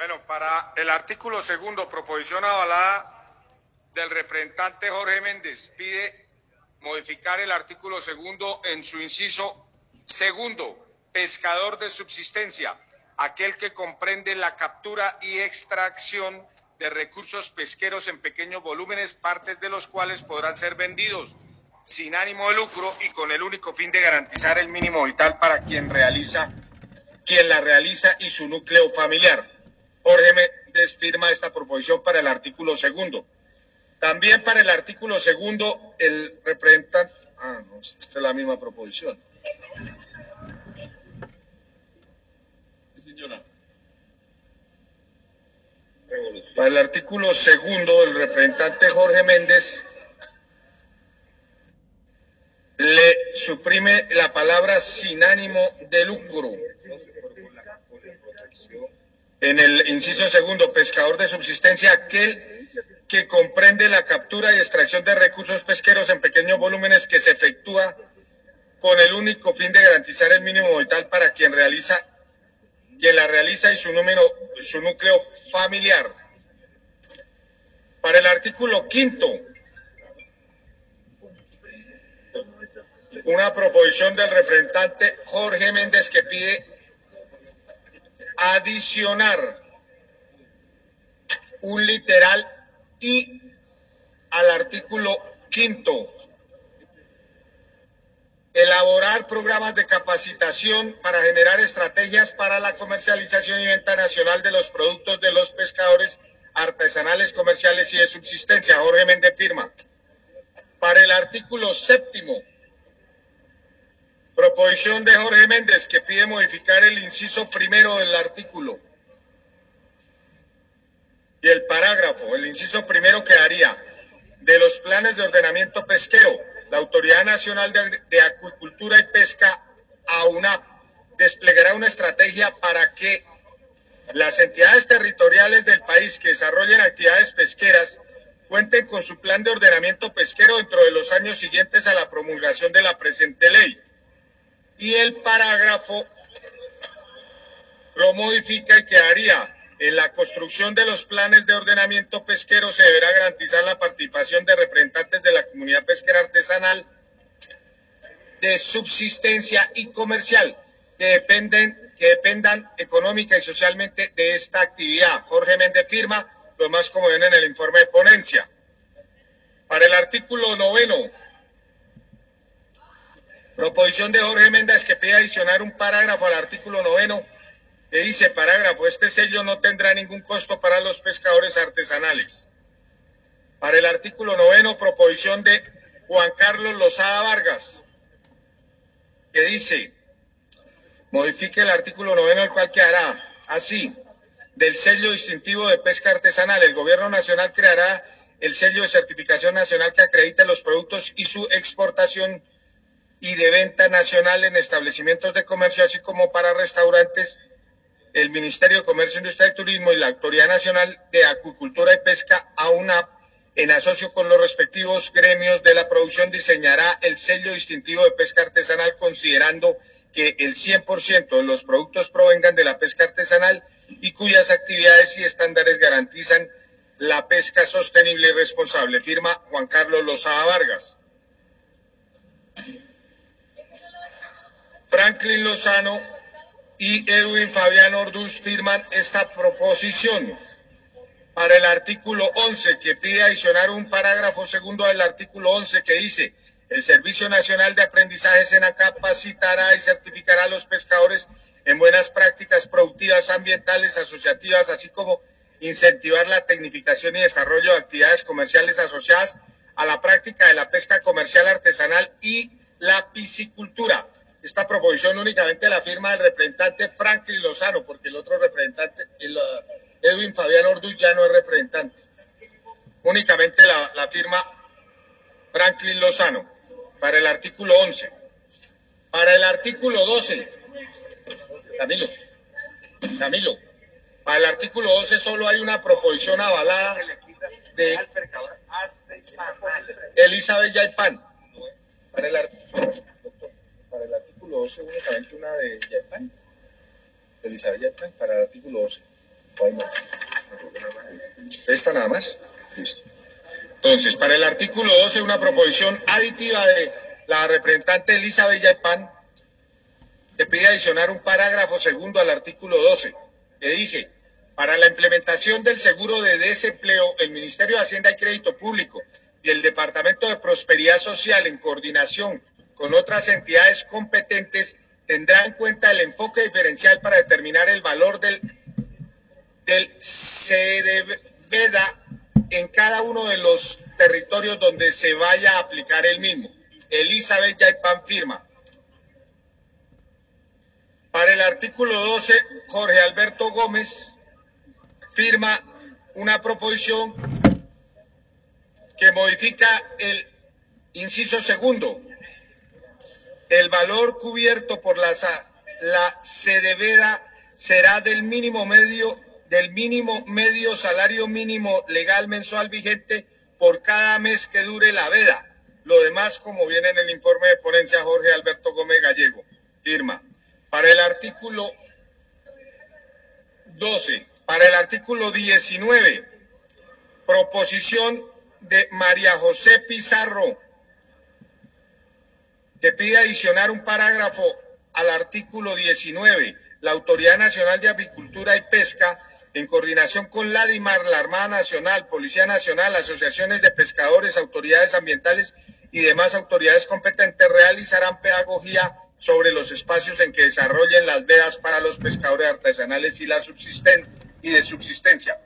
Bueno, para el artículo segundo, proposición avalada del representante Jorge Méndez, pide modificar el artículo segundo en su inciso segundo, pescador de subsistencia, aquel que comprende la captura y extracción de recursos pesqueros en pequeños volúmenes, partes de los cuales podrán ser vendidos sin ánimo de lucro y con el único fin de garantizar el mínimo vital para quien realiza, quien la realiza y su núcleo familiar. Jorge Méndez firma esta proposición para el artículo segundo. También para el artículo segundo, el representante. Ah, no, esta es la misma proposición. señora. Para el artículo segundo, el representante Jorge Méndez le suprime la palabra sin ánimo de lucro en el inciso segundo, pescador de subsistencia, aquel que comprende la captura y extracción de recursos pesqueros en pequeños volúmenes que se efectúa con el único fin de garantizar el mínimo vital para quien realiza, quien la realiza y su número, su núcleo familiar. Para el artículo quinto, una proposición del representante Jorge Méndez que pide adicionar un literal y al artículo quinto. Elaborar programas de capacitación para generar estrategias para la comercialización y venta nacional de los productos de los pescadores artesanales, comerciales y de subsistencia. Jorge Méndez firma. Para el artículo séptimo, Proposición de Jorge Méndez que pide modificar el inciso primero del artículo. Y el parágrafo, el inciso primero quedaría de los planes de ordenamiento pesquero. La Autoridad Nacional de, Acuicultura y Pesca, AUNAP, desplegará una estrategia para que las entidades territoriales del país que desarrollen actividades pesqueras cuenten con su plan de ordenamiento pesquero dentro de los años siguientes a la promulgación de la presente ley y el parágrafo lo modifica y quedaría en la construcción de los planes de ordenamiento pesquero se deberá garantizar la participación de representantes de la comunidad pesquera artesanal de subsistencia y comercial que dependen que dependan económica y socialmente de esta actividad. Jorge Méndez firma, lo más como ven en el informe de ponencia. Para el artículo noveno, Proposición de Jorge Méndez que pide adicionar un parágrafo al artículo noveno que dice, parágrafo, este sello no tendrá ningún costo para los pescadores artesanales. Para el artículo noveno, proposición de Juan Carlos Lozada Vargas, que dice, modifique el artículo noveno, el cual quedará así, del sello distintivo de pesca artesanal. El gobierno nacional creará el sello de certificación nacional que acredite los productos y su exportación y de venta nacional en establecimientos de comercio, así como para restaurantes, el Ministerio de Comercio, Industria y Turismo y la Autoridad Nacional de Acuicultura y Pesca, AUNAP, en asocio con los respectivos gremios de la producción, diseñará el sello distintivo de pesca artesanal, considerando que el 100% de los productos provengan de la pesca artesanal y cuyas actividades y estándares garantizan la pesca sostenible y responsable. Firma Juan Carlos Lozada Vargas. Franklin Lozano y Edwin Fabián Orduz firman esta proposición para el artículo 11 que pide adicionar un parágrafo segundo del artículo 11 que dice el Servicio Nacional de Aprendizaje SENA capacitará y certificará a los pescadores en buenas prácticas productivas ambientales asociativas, así como incentivar la tecnificación y desarrollo de actividades comerciales asociadas a la práctica de la pesca comercial artesanal y la piscicultura esta proposición únicamente la firma del representante Franklin Lozano, porque el otro representante, uh, Edwin Fabián Orduz, ya no es representante. Únicamente la, firma Franklin Lozano para el artículo 11. Para el artículo 12, Camilo, Camilo, para el artículo 12 solo hay una proposición avalada de Elizabeth artículo 12 únicamente una de Yaipan, de Elizabeth Yaipan, para el artículo 12. ¿Esta nada más? Listo. Entonces, para el artículo 12, una proposición aditiva de la representante Elisa Villapán, que pide adicionar un parágrafo segundo al artículo 12, que dice, para la implementación del seguro de desempleo, el Ministerio de Hacienda y Crédito Público y el Departamento de Prosperidad Social, en coordinación con otras entidades competentes, tendrá en cuenta el enfoque diferencial para determinar el valor del, del en cada uno de los territorios donde se vaya a aplicar el mismo. Elizabeth Yaipan firma. Para el artículo 12, Jorge Alberto Gómez firma una proposición que modifica el inciso segundo. El valor cubierto por la, la CDVEDA será del mínimo medio del mínimo medio salario mínimo legal mensual vigente por cada mes que dure la veda. Lo demás, como viene en el informe de ponencia Jorge Alberto Gómez Gallego, firma. Para el artículo 12, para el artículo 19, proposición de María José Pizarro, que pide adicionar un parágrafo al artículo 19. La Autoridad Nacional de Avicultura y Pesca en coordinación con la DIMAR, la Armada Nacional, Policía Nacional, asociaciones de pescadores, autoridades ambientales y demás autoridades competentes, realizarán pedagogía sobre los espacios en que desarrollen las vedas para los pescadores artesanales y, y de subsistencia.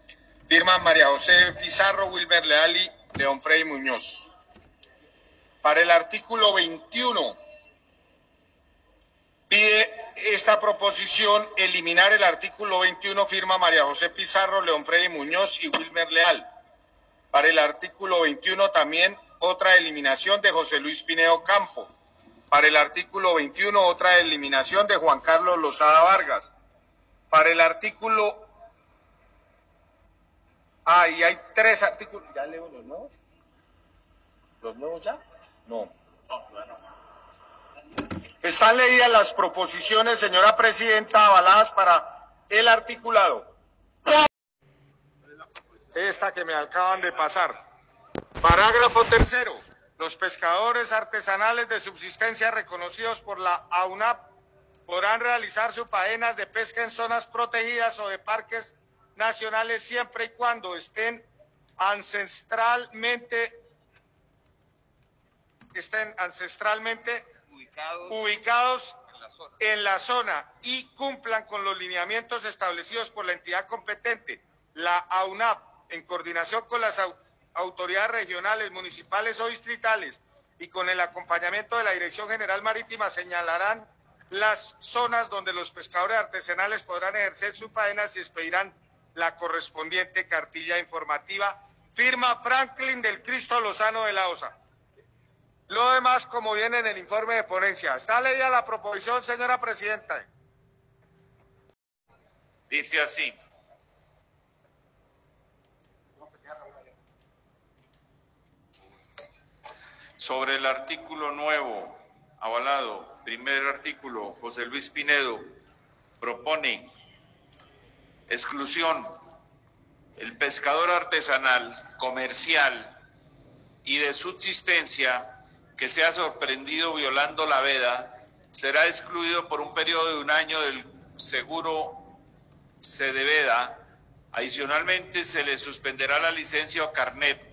Firma María José Pizarro, Wilber Leali, León Frey Muñoz. Para el artículo 21, pide esta proposición eliminar el artículo 21, firma María José Pizarro, León Freddy Muñoz y Wilmer Leal. Para el artículo 21 también otra eliminación de José Luis Pineo Campo. Para el artículo 21 otra eliminación de Juan Carlos Lozada Vargas. Para el artículo... Ah, y hay tres artículos. ¿Ya leo los nuevos? ¿Los nuevos ya? No. Están leídas las proposiciones, señora presidenta, avaladas para el articulado. Esta que me acaban de pasar. Parágrafo tercero. Los pescadores artesanales de subsistencia reconocidos por la AUNAP podrán realizar sus faenas de pesca en zonas protegidas o de parques nacionales siempre y cuando estén ancestralmente estén ancestralmente ubicados, en, la zona y cumplan con los lineamientos establecidos por la entidad competente, la AUNAP, en coordinación con las autoridades regionales, municipales o distritales y con el acompañamiento de la Dirección General Marítima, señalarán las zonas donde los pescadores artesanales podrán ejercer sus faenas y expedirán la correspondiente cartilla informativa. Firma Franklin del Cristo Lozano de la OSA. Lo demás, como viene en el informe de ponencia. ¿Está leída la proposición, señora presidenta? Dice así. Sobre el artículo nuevo, avalado, primer artículo, José Luis Pinedo propone exclusión. El pescador artesanal, comercial y de subsistencia que sea sorprendido violando la veda será excluido por un periodo de un año del seguro veda Adicionalmente, se le suspenderá la licencia o carnet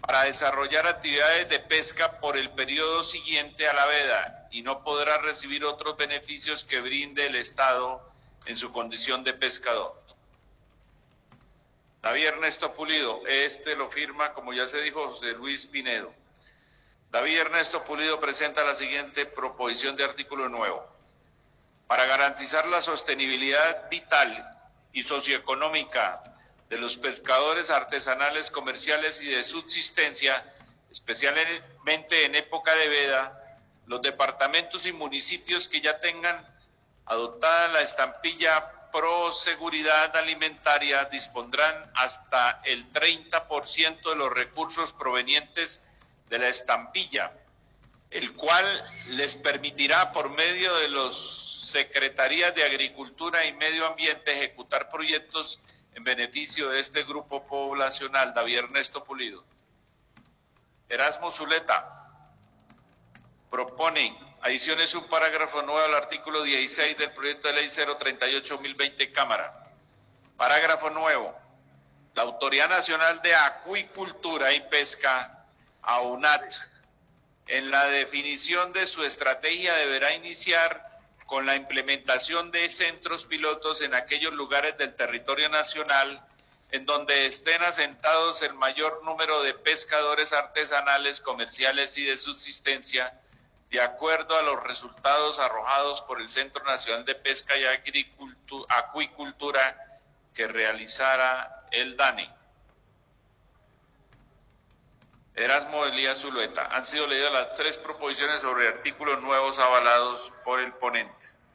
para desarrollar actividades de pesca por el periodo siguiente a la veda y no podrá recibir otros beneficios que brinde el Estado en su condición de pescador. David Ernesto Pulido, este lo firma, como ya se dijo, José Luis Pinedo. David Ernesto Pulido presenta la siguiente proposición de artículo nuevo. Para garantizar la sostenibilidad vital y socioeconómica de los pescadores artesanales, comerciales y de subsistencia, especialmente en época de veda, los departamentos y municipios que ya tengan adoptada la estampilla pro seguridad alimentaria dispondrán hasta el 30% de los recursos provenientes de la estampilla, el cual les permitirá por medio de los subsecretarías de Agricultura y Medio Ambiente ejecutar proyectos en beneficio de este grupo poblacional. David Ernesto Pulido. Erasmo Zuleta propone adiciones un parágrafo nuevo al artículo 16 del proyecto de ley 038-2020 Cámara. Parágrafo nuevo. La Autoridad Nacional de Acuicultura y Pesca, AUNAT, en la definición de su estrategia deberá iniciar con la implementación de centros pilotos en aquellos lugares del territorio nacional en donde estén asentados el mayor número de pescadores artesanales, comerciales y de subsistencia, de acuerdo a los resultados arrojados por el Centro Nacional de Pesca y Acuicultura que realizara el DANI. Erasmo Elías Zulueta. Han sido leídas las tres proposiciones sobre artículos nuevos avalados por el ponente.